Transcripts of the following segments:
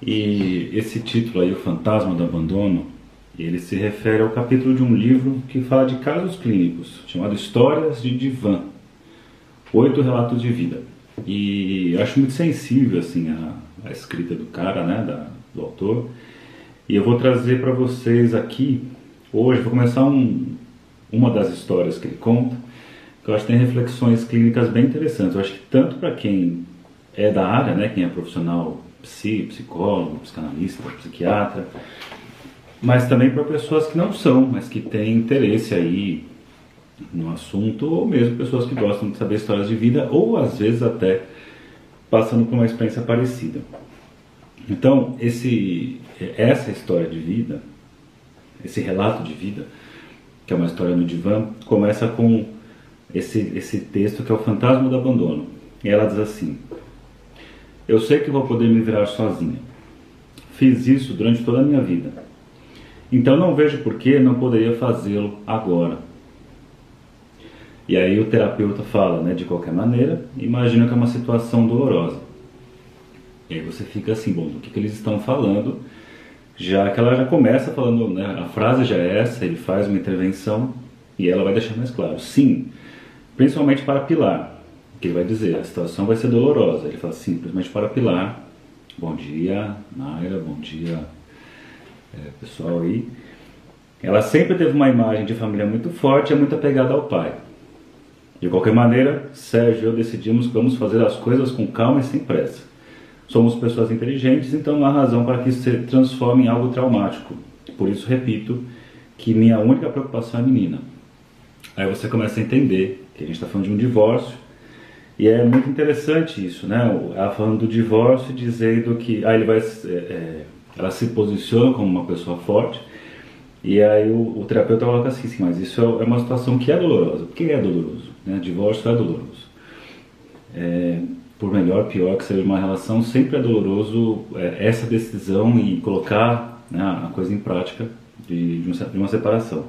E esse título aí, O Fantasma do Abandono, ele se refere ao capítulo de um livro que fala de casos clínicos, chamado Histórias de Divã, oito relatos de vida. E acho muito sensível assim a, a escrita do cara, né, da, do autor. E eu vou trazer para vocês aqui hoje, vou começar um, uma das histórias que ele conta, que eu acho que tem reflexões clínicas bem interessantes. Eu acho que tanto para quem é da área, né, quem é profissional psi, psicólogo, psicanalista, psiquiatra, mas também para pessoas que não são, mas que têm interesse aí no assunto, ou mesmo pessoas que gostam de saber histórias de vida, ou às vezes até passando por uma experiência parecida. Então, esse, essa história de vida, esse relato de vida, que é uma história no divã, começa com esse, esse texto que é o Fantasma do Abandono. E ela diz assim: Eu sei que vou poder me virar sozinha. Fiz isso durante toda a minha vida. Então não vejo por que não poderia fazê-lo agora. E aí o terapeuta fala, né, de qualquer maneira, imagina que é uma situação dolorosa. E aí você fica assim, bom, do que, que eles estão falando? Já que ela já começa falando, né, a frase já é essa, ele faz uma intervenção e ela vai deixar mais claro. Sim, principalmente para Pilar, que ele vai dizer, a situação vai ser dolorosa. Ele fala simplesmente para Pilar, bom dia, Naira, bom dia, é, pessoal aí. Ela sempre teve uma imagem de família muito forte e é muito apegada ao pai. De qualquer maneira, Sérgio e eu decidimos que vamos fazer as coisas com calma e sem pressa. Somos pessoas inteligentes, então não há razão para que isso se transforme em algo traumático. Por isso, repito que minha única preocupação é a menina. Aí você começa a entender que a gente está falando de um divórcio, e é muito interessante isso, né? Ela falando do divórcio, dizendo que ah, ele vai, é, é, ela se posiciona como uma pessoa forte, e aí o, o terapeuta coloca assim, sim, mas isso é, é uma situação que é dolorosa. Por que é doloroso? Né? Divórcio é doloroso. É, por melhor, pior que seja uma relação, sempre é doloroso é, essa decisão e colocar né, a coisa em prática de, de, de uma separação.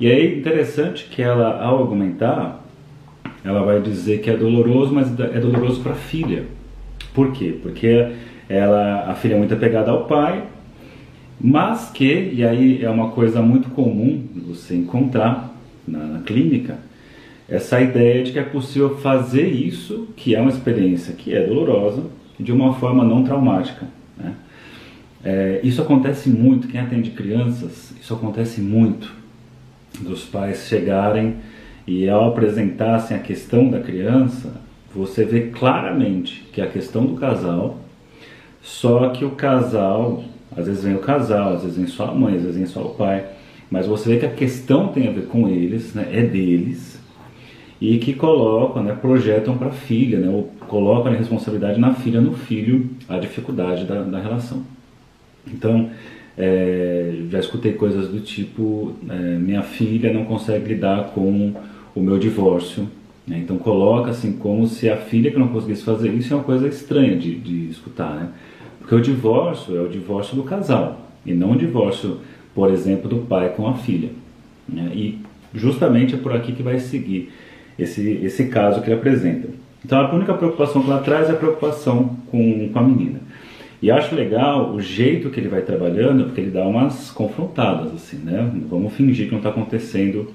E aí interessante que ela, ao argumentar, ela vai dizer que é doloroso, mas é doloroso para a filha. Por quê? Porque ela, a filha é muito apegada ao pai, mas que, e aí é uma coisa muito comum você encontrar na, na clínica, essa ideia de que é possível fazer isso, que é uma experiência que é dolorosa, de uma forma não traumática. Né? É, isso acontece muito, quem atende crianças, isso acontece muito, dos pais chegarem e ao apresentassem a questão da criança, você vê claramente que é a questão do casal, só que o casal, às vezes vem o casal, às vezes vem só a mãe, às vezes vem só o pai, mas você vê que a questão tem a ver com eles, né, é deles, e que colocam, né, projetam para a filha, né, ou colocam a responsabilidade na filha, no filho, a dificuldade da, da relação. Então, é, já escutei coisas do tipo: é, minha filha não consegue lidar com o meu divórcio. Né? Então, coloca assim como se a filha que não conseguisse fazer isso é uma coisa estranha de, de escutar, né? Porque o divórcio é o divórcio do casal e não o divórcio, por exemplo, do pai com a filha. Né? E justamente é por aqui que vai seguir esse, esse caso que ele apresenta. Então a única preocupação que ela traz é a preocupação com, com a menina. E acho legal o jeito que ele vai trabalhando, porque ele dá umas confrontadas, assim, né? Vamos fingir que não está acontecendo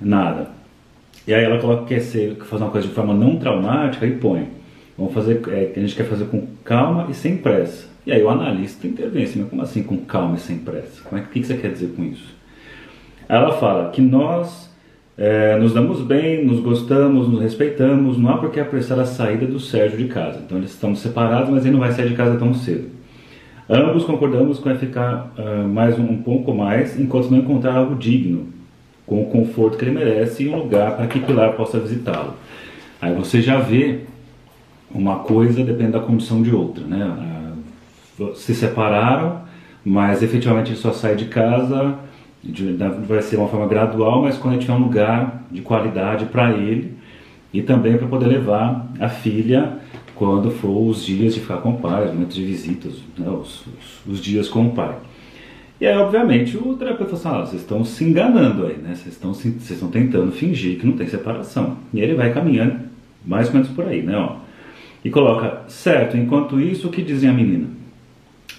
nada. E aí ela coloca que quer ser, fazer uma coisa de forma não traumática e põe. Vamos fazer, é, a gente quer fazer com calma e sem pressa. E aí o analista intervém assim, mas como assim com calma e sem pressa? Como é, o que você quer dizer com isso? Ela fala que nós é, nos damos bem, nos gostamos, nos respeitamos, não há por que apressar a saída do Sérgio de casa. Então eles estão separados, mas ele não vai sair de casa tão cedo. Ambos concordamos com ficar uh, mais um, um, pouco mais, enquanto não encontrar algo digno, com o conforto que ele merece e um lugar para que Pilar possa visitá-lo. Aí você já vê uma coisa depende da condição de outra, né? Uh, se separaram, mas efetivamente ele só sai de casa vai ser uma forma gradual, mas quando gente tiver um lugar de qualidade para ele e também para poder levar a filha quando for os dias de ficar com o pai, os momentos de visitas, né, os, os, os, dias com o pai. E aí, obviamente, o terapeuta fala assim, ah, vocês estão se enganando aí, né? Vocês estão, vocês estão tentando fingir que não tem separação. E ele vai caminhando mais ou menos por aí, né? Ó. E coloca, certo, enquanto isso, o que dizem a menina?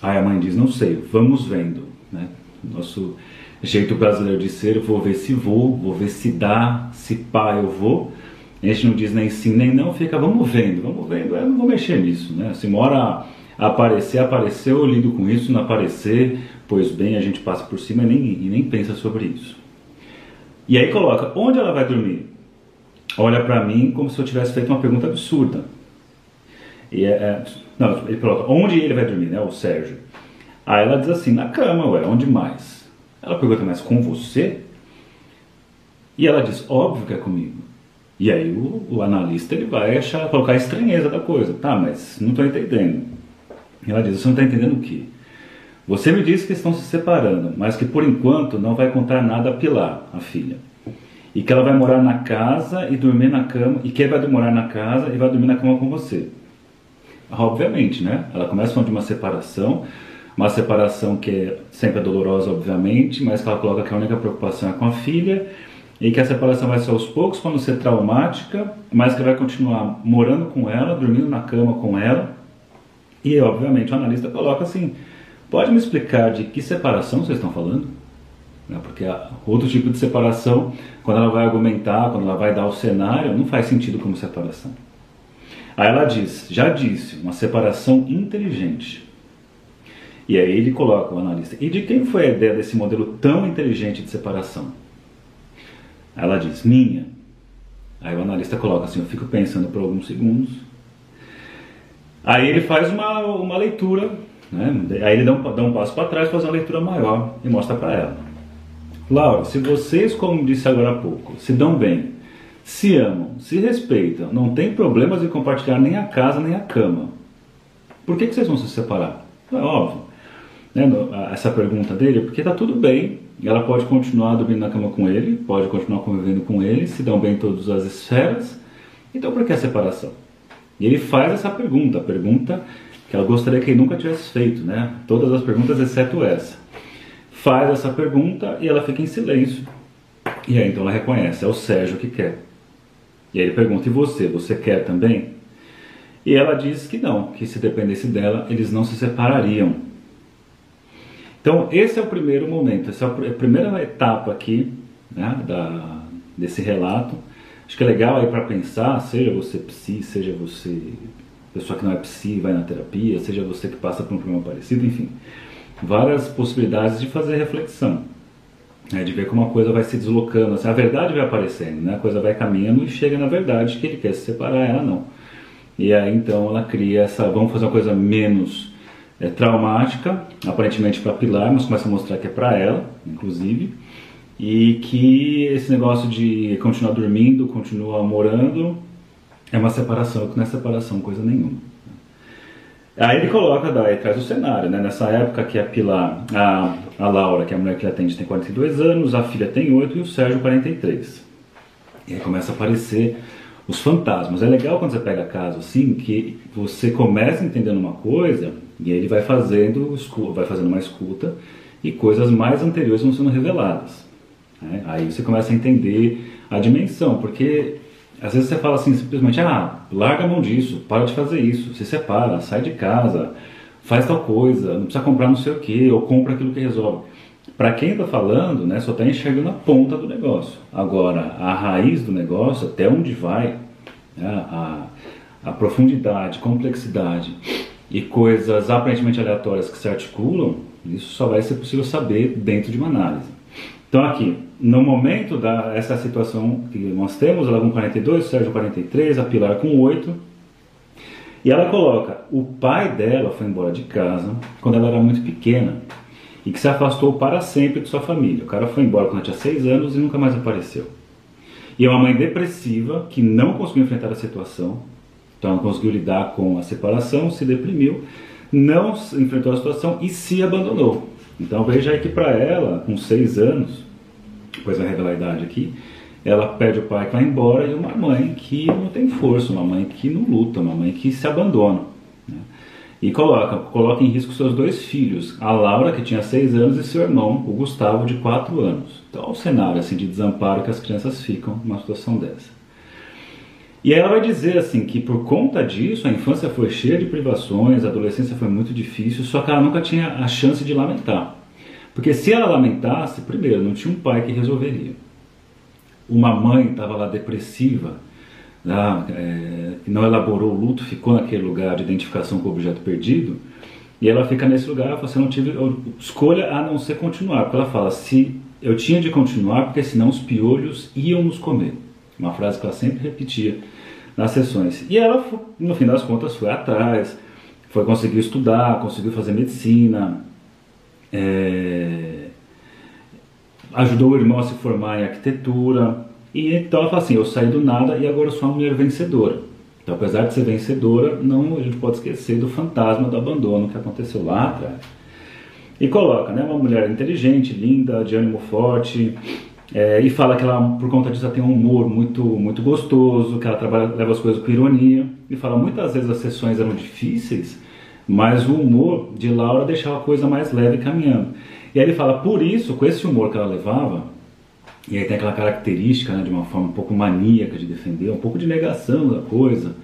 Aí a mãe diz: Não sei, vamos vendo. Né? Nosso jeito brasileiro de ser: vou ver se vou, vou ver se dá, se pá, eu vou. A gente não diz nem sim nem não, fica vamos vendo, vamos vendo. Eu não vou mexer nisso. Né? Se mora aparecer, apareceu, eu lido com isso, não aparecer, pois bem, a gente passa por cima e nem, e nem pensa sobre isso. E aí coloca: onde ela vai dormir? Olha para mim como se eu tivesse feito uma pergunta absurda. E é, é, não, ele coloca, onde ele vai dormir, né, o Sérgio? Aí ela diz assim, na cama, ué, onde mais? Ela pergunta, mas com você? E ela diz, óbvio que é comigo. E aí o, o analista ele vai achar, colocar a estranheza da coisa. Tá, mas não estou entendendo. Ela diz, você não está entendendo o quê? Você me disse que estão se separando, mas que por enquanto não vai contar nada a Pilar, a filha. E que ela vai morar na casa e dormir na cama, e que ele vai morar na casa e vai dormir na cama com você. Obviamente, né? Ela começa falando de uma separação, uma separação que é sempre é dolorosa, obviamente, mas que ela coloca que a única preocupação é com a filha e que a separação vai ser aos poucos, quando ser traumática, mas que vai continuar morando com ela, dormindo na cama com ela. E, obviamente, o analista coloca assim: pode me explicar de que separação vocês estão falando? Né? Porque outro tipo de separação, quando ela vai argumentar, quando ela vai dar o cenário, não faz sentido como separação. Aí ela diz, já disse, uma separação inteligente. E aí ele coloca, o analista, e de quem foi a ideia desse modelo tão inteligente de separação? Ela diz, minha. Aí o analista coloca assim, eu fico pensando por alguns segundos. Aí ele faz uma, uma leitura, né? aí ele dá um, dá um passo para trás, faz uma leitura maior e mostra para ela. Laura, se vocês, como disse agora há pouco, se dão bem, se amam, se respeitam, não tem problemas de compartilhar nem a casa nem a cama. Por que, que vocês vão se separar? É óbvio. Né? Essa pergunta dele, porque está tudo bem, ela pode continuar dormindo na cama com ele, pode continuar convivendo com ele, se dão bem em todas as esferas, então por que a separação? E ele faz essa pergunta, a pergunta que ela gostaria que ele nunca tivesse feito, né? Todas as perguntas exceto essa. Faz essa pergunta e ela fica em silêncio. E aí então ela reconhece, é o Sérgio que quer. E aí ele pergunta: E você? Você quer também? E ela diz que não, que se dependesse dela, eles não se separariam. Então, esse é o primeiro momento, essa é a primeira etapa aqui né, da, desse relato. Acho que é legal aí para pensar, seja você psi, seja você pessoa que não é psi, vai na terapia, seja você que passa por um problema parecido, enfim, várias possibilidades de fazer reflexão. É, de ver como a coisa vai se deslocando, assim, a verdade vai aparecendo, né? a coisa vai caminhando e chega na verdade que ele quer se separar, ela não. E aí então ela cria essa, vamos fazer uma coisa menos é, traumática, aparentemente para Pilar, mas começa a mostrar que é para ela, inclusive, e que esse negócio de continuar dormindo, continuar morando, é uma separação, que não é separação coisa nenhuma. Aí ele coloca, daí traz o cenário, né? Nessa época que a Pilar, a, a Laura, que é a mulher que ele atende, tem 42 anos, a filha tem 8 e o Sérgio 43. E aí começa a aparecer os fantasmas. É legal quando você pega caso assim, que você começa entendendo uma coisa e ele vai fazendo, vai fazendo uma escuta e coisas mais anteriores vão sendo reveladas. Né? Aí você começa a entender a dimensão, porque às vezes você fala assim simplesmente, ah, larga a mão disso, para de fazer isso, se separa, sai de casa, faz tal coisa, não precisa comprar não sei o que, ou compra aquilo que resolve. Para quem está falando, né, só está enxergando a ponta do negócio. Agora, a raiz do negócio, até onde vai, né, a, a profundidade, complexidade e coisas aparentemente aleatórias que se articulam, isso só vai ser possível saber dentro de uma análise. Então aqui, no momento da essa situação que nós temos, ela com 42, o Sérgio 43, a Pilar com 8, e ela coloca, o pai dela foi embora de casa quando ela era muito pequena e que se afastou para sempre de sua família. O cara foi embora quando tinha 6 anos e nunca mais apareceu. E é uma mãe depressiva que não conseguiu enfrentar a situação, então não conseguiu lidar com a separação, se deprimiu, não enfrentou a situação e se abandonou. Então veja aí que para ela, com 6 anos, depois vai revelar a idade aqui, ela pede o pai que vai embora e uma mãe que não tem força, uma mãe que não luta, uma mãe que se abandona. Né? E coloca, coloca em risco seus dois filhos, a Laura, que tinha seis anos, e seu irmão, o Gustavo, de quatro anos. Então, é o cenário assim, de desamparo que as crianças ficam numa situação dessa. E ela vai dizer assim que por conta disso a infância foi cheia de privações, a adolescência foi muito difícil, só que ela nunca tinha a chance de lamentar. Porque se ela lamentasse, primeiro, não tinha um pai que resolveria. Uma mãe estava lá depressiva, lá, é, não elaborou o luto, ficou naquele lugar de identificação com o objeto perdido, e ela fica nesse lugar, você não tive escolha a não ser continuar, porque ela fala, se eu tinha de continuar, porque senão os piolhos iam nos comer. Uma frase que ela sempre repetia nas sessões. E ela, no fim das contas, foi atrás, foi conseguir estudar, conseguiu fazer medicina, é, ajudou o irmão a se formar em arquitetura. E então ela fala assim: eu saí do nada e agora sou uma mulher vencedora. Então, apesar de ser vencedora, não a gente pode esquecer do fantasma do abandono que aconteceu lá atrás. E coloca, né, uma mulher inteligente, linda, de ânimo forte, é, e fala que ela, por conta disso, ela tem um humor muito, muito gostoso, que ela trabalha, leva as coisas com ironia. E fala muitas vezes as sessões eram difíceis, mas o humor de Laura deixava a coisa mais leve caminhando. E aí ele fala, por isso, com esse humor que ela levava, e aí tem aquela característica né, de uma forma um pouco maníaca de defender, um pouco de negação da coisa.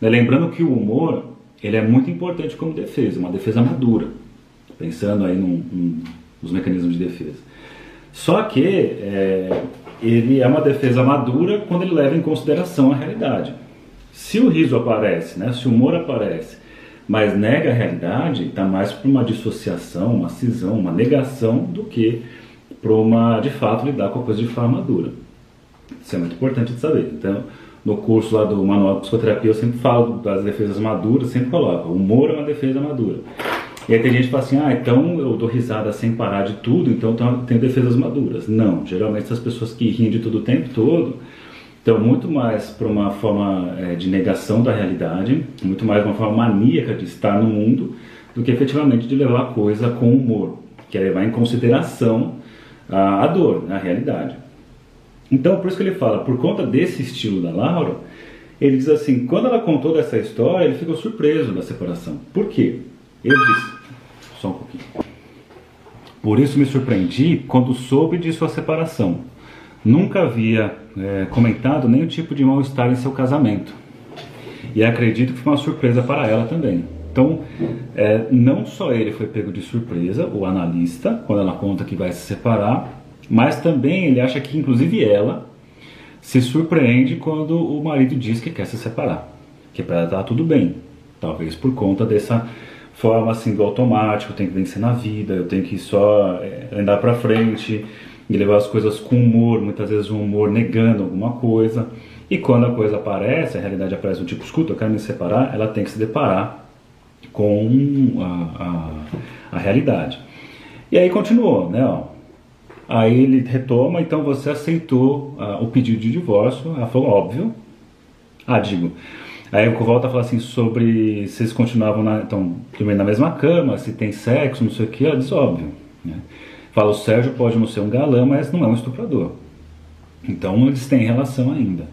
Né? Lembrando que o humor ele é muito importante como defesa, uma defesa madura, pensando aí num, num, nos mecanismos de defesa. Só que é, ele é uma defesa madura quando ele leva em consideração a realidade. Se o riso aparece, né, se o humor aparece, mas nega a realidade, está mais para uma dissociação, uma cisão, uma negação do que para uma, de fato, lidar com a coisa de forma madura. Isso é muito importante de saber. Então, no curso lá do Manual de Psicoterapia, eu sempre falo das defesas maduras, sempre coloco, o humor é uma defesa madura. E aí tem gente que fala assim, ah, então eu dou risada sem parar de tudo, então tem defesas maduras. Não, geralmente essas pessoas que riem de tudo o tempo todo estão muito mais para uma forma é, de negação da realidade, muito mais uma forma maníaca de estar no mundo, do que efetivamente de levar a coisa com humor, que é levar em consideração a, a dor, a realidade. Então, por isso que ele fala, por conta desse estilo da Laura, ele diz assim, quando ela contou dessa história, ele ficou surpreso da separação. Por quê? Ele disse, só um pouquinho. Por isso me surpreendi quando soube de sua separação. Nunca havia é, comentado nenhum tipo de mal-estar em seu casamento. E acredito que foi uma surpresa para ela também. Então, é, não só ele foi pego de surpresa, o analista, quando ela conta que vai se separar, mas também ele acha que, inclusive, ela se surpreende quando o marido diz que quer se separar, que para ela tá tudo bem, talvez por conta dessa forma assim do automático, tenho que vencer na vida, eu tenho que só é, andar para frente e levar as coisas com humor, muitas vezes um humor negando alguma coisa. E quando a coisa aparece, a realidade aparece do tipo, escuta, eu quero me separar, ela tem que se deparar com a, a, a realidade. E aí continuou, né? Ó. Aí ele retoma, então você aceitou uh, o pedido de divórcio. Ela falou, óbvio. Ah, digo, Aí o volta a falar assim sobre se eles continuavam na, então, dormindo na mesma cama, se tem sexo, não sei o que, ela diz óbvio. Né? Fala, o Sérgio pode não ser um galã, mas não é um estuprador. Então eles têm relação ainda.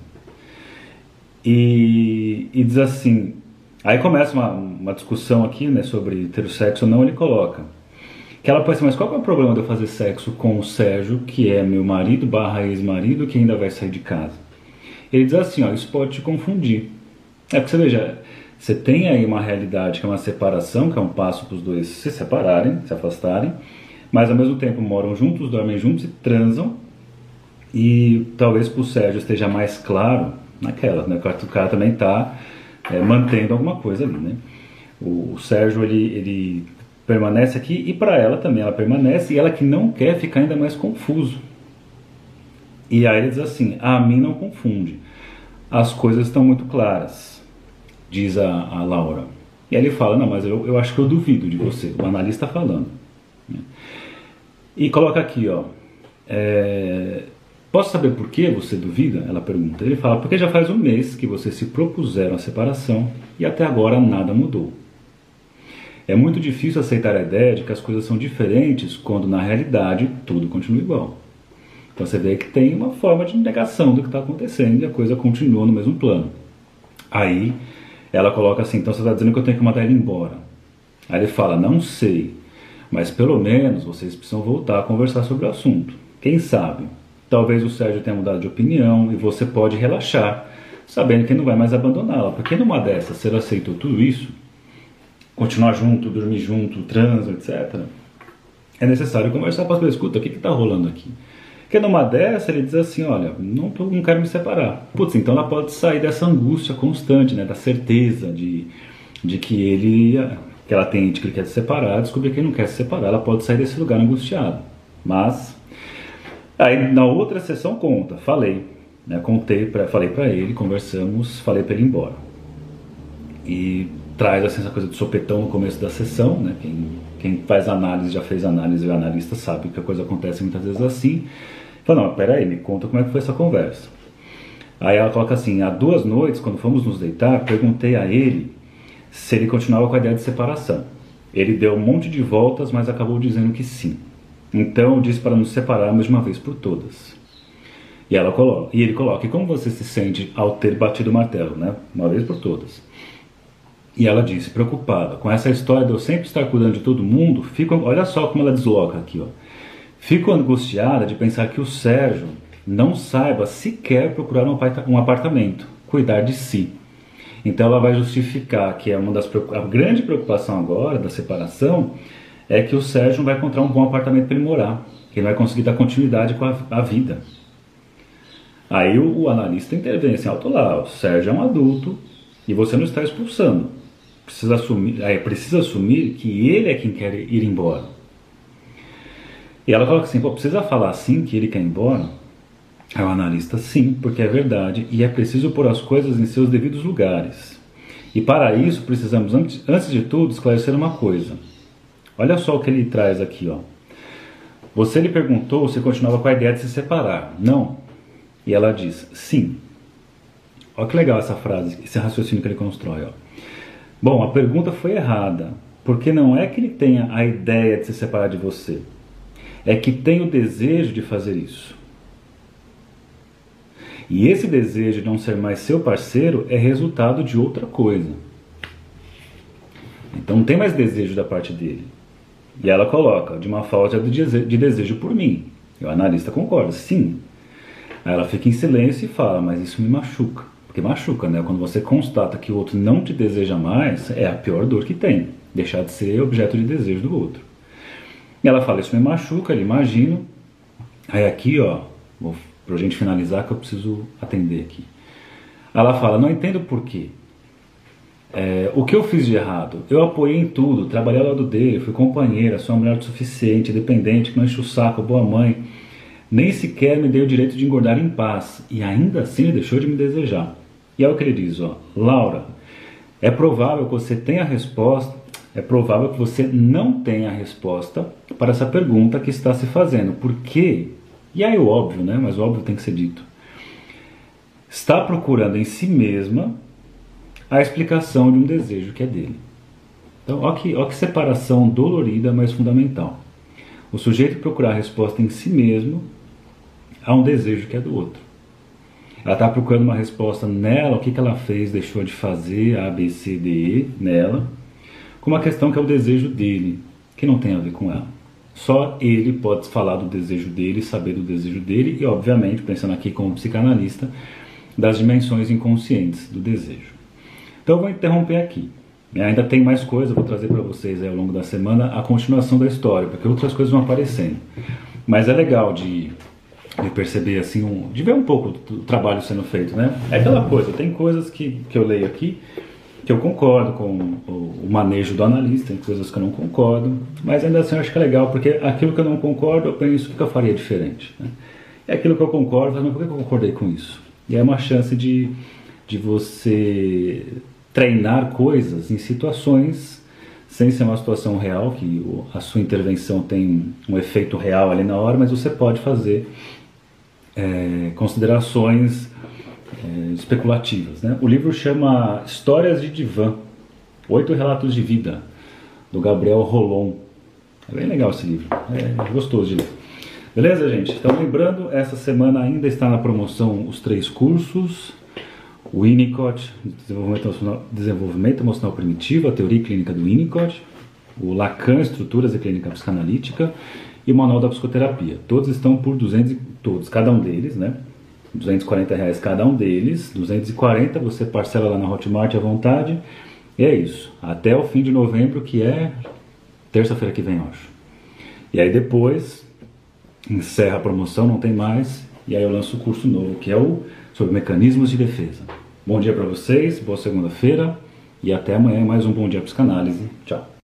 E, e diz assim, aí começa uma, uma discussão aqui né, sobre ter o sexo ou não, ele coloca. Que ela pensa, mas qual é o problema de eu fazer sexo com o Sérgio, que é meu marido barra ex-marido, que ainda vai sair de casa? Ele diz assim, ó, isso pode te confundir. É porque você veja, você tem aí uma realidade que é uma separação, que é um passo para os dois se separarem, se afastarem, mas ao mesmo tempo moram juntos, dormem juntos e transam. E talvez para o Sérgio esteja mais claro naquela, né? O cara também está é, mantendo alguma coisa ali, né? O, o Sérgio ele, ele permanece aqui e para ela também ela permanece e ela que não quer ficar ainda mais confuso. E aí ele diz assim: a mim não confunde, as coisas estão muito claras diz a, a Laura. E aí ele fala, não, mas eu, eu acho que eu duvido de você, o analista falando. Né? E coloca aqui, ó, é, posso saber por que você duvida? Ela pergunta. Ele fala, porque já faz um mês que vocês se propuseram a separação e até agora nada mudou. É muito difícil aceitar a ideia de que as coisas são diferentes quando na realidade tudo continua igual. Então você vê que tem uma forma de negação do que está acontecendo e a coisa continua no mesmo plano. Aí ela coloca assim: então você está dizendo que eu tenho que mandar ele embora. Aí ele fala: não sei, mas pelo menos vocês precisam voltar a conversar sobre o assunto. Quem sabe? Talvez o Sérgio tenha mudado de opinião e você pode relaxar sabendo que não vai mais abandoná-la. Porque numa dessas, se ele aceitou tudo isso, continuar junto, dormir junto, transa, etc., é necessário conversar para as escuta, o que está rolando aqui? Porque numa dessa ele diz assim, olha, não, tô, não quero me separar. Putz, então ela pode sair dessa angústia constante, né, da certeza de, de que ele, que ela tem de que ele quer se separar, descobrir que ele não quer se separar, ela pode sair desse lugar angustiado. Mas, aí na outra sessão conta, falei, né, contei, pra, falei para ele, conversamos, falei para ele ir embora. E traz assim, essa coisa de sopetão no começo da sessão, né, quem, quem faz análise, já fez análise, o analista sabe que a coisa acontece muitas vezes assim. Não, peraí, me conta como é que foi essa conversa. Aí ela coloca assim, há duas noites, quando fomos nos deitar, perguntei a ele se ele continuava com a ideia de separação. Ele deu um monte de voltas, mas acabou dizendo que sim. Então eu disse para nos separarmos de uma vez por todas. E, ela coloca, e ele coloca, e como você se sente ao ter batido o martelo, né? Uma vez por todas. E ela disse, preocupada, com essa história de eu sempre estar cuidando de todo mundo, fico, olha só como ela desloca aqui, ó. Fico angustiada de pensar que o Sérgio não saiba sequer procurar um apartamento, cuidar de si. Então ela vai justificar que é uma das a grande preocupação agora da separação é que o Sérgio vai encontrar um bom apartamento para ele morar, que ele vai conseguir dar continuidade com a, a vida. Aí o, o, analista intervém assim, alto lá, o Sérgio é um adulto e você não está expulsando. Precisa assumir, precisa assumir que ele é quem quer ir embora. E ela coloca assim, pô, precisa falar assim que ele quer ir embora? Aí o analista, sim, porque é verdade e é preciso pôr as coisas em seus devidos lugares. E para isso precisamos, antes, antes de tudo, esclarecer uma coisa. Olha só o que ele traz aqui, ó. Você lhe perguntou se continuava com a ideia de se separar. Não. E ela diz, sim. Olha que legal essa frase, esse raciocínio que ele constrói. Ó. Bom, a pergunta foi errada, porque não é que ele tenha a ideia de se separar de você, é que tem o desejo de fazer isso. E esse desejo de não ser mais seu parceiro é resultado de outra coisa. Então não tem mais desejo da parte dele. E ela coloca, de uma falta de desejo por mim. E o analista concorda, sim. Aí ela fica em silêncio e fala, mas isso me machuca. Porque machuca, né? Quando você constata que o outro não te deseja mais, é a pior dor que tem. Deixar de ser objeto de desejo do outro. Ela fala, isso me machuca, ele imagina. Aí aqui, ó, vou, pra gente finalizar que eu preciso atender aqui. Ela fala, não entendo por quê. É, o que eu fiz de errado? Eu apoiei em tudo, trabalhei ao lado dele, fui companheira, sou uma mulher suficiente, dependente, que não enche o saco, boa mãe. Nem sequer me dei o direito de engordar em paz, e ainda assim ele deixou de me desejar. E é o que ele diz, ó, Laura, é provável que você tenha a resposta, é provável que você não tenha a resposta para essa pergunta que está se fazendo. Por quê? E aí o óbvio, né? Mas o óbvio tem que ser dito. Está procurando em si mesma a explicação de um desejo que é dele. Então, olha que, olha que separação dolorida, mas fundamental. O sujeito procurar a resposta em si mesmo a um desejo que é do outro. Ela está procurando uma resposta nela, o que, que ela fez, deixou de fazer, A, B, C, D, E, nela, com uma questão que é o desejo dele, que não tem a ver com ela. Só ele pode falar do desejo dele, saber do desejo dele e, obviamente, pensando aqui como psicanalista, das dimensões inconscientes do desejo. Então eu vou interromper aqui. Ainda tem mais coisa, vou trazer para vocês ao longo da semana a continuação da história, porque outras coisas vão aparecendo. Mas é legal de, de perceber assim, um, de ver um pouco do trabalho sendo feito, né? É aquela coisa, tem coisas que, que eu leio aqui que eu concordo com o, manejo do analista, tem coisas que eu não concordo, mas ainda assim eu acho que é legal, porque aquilo que eu não concordo, eu penso o que eu faria diferente. Né? E aquilo que eu concordo, mas por que eu concordei com isso? E é uma chance de, de você treinar coisas em situações sem ser uma situação real, que a sua intervenção tem um efeito real ali na hora, mas você pode fazer é, considerações é, especulativas. Né? O livro chama Histórias de Divã, Oito Relatos de Vida, do Gabriel Rolon. É bem legal esse livro, é gostoso de ler. Beleza, gente? Então, lembrando, essa semana ainda está na promoção os três cursos o Winnicott, desenvolvimento emocional, desenvolvimento emocional primitivo, a teoria clínica do Winnicott, o Lacan, estruturas e clínica psicanalítica e o manual da psicoterapia. Todos estão por 200, todos, cada um deles, né? 240 reais cada um deles, 240 você parcela lá na Hotmart à vontade. E é isso, até o fim de novembro, que é terça-feira que vem, eu acho. E aí depois encerra a promoção, não tem mais, e aí eu lanço o curso novo, que é o sobre mecanismos de defesa. Bom dia para vocês, boa segunda-feira e até amanhã mais um Bom Dia Psicanálise. Tchau.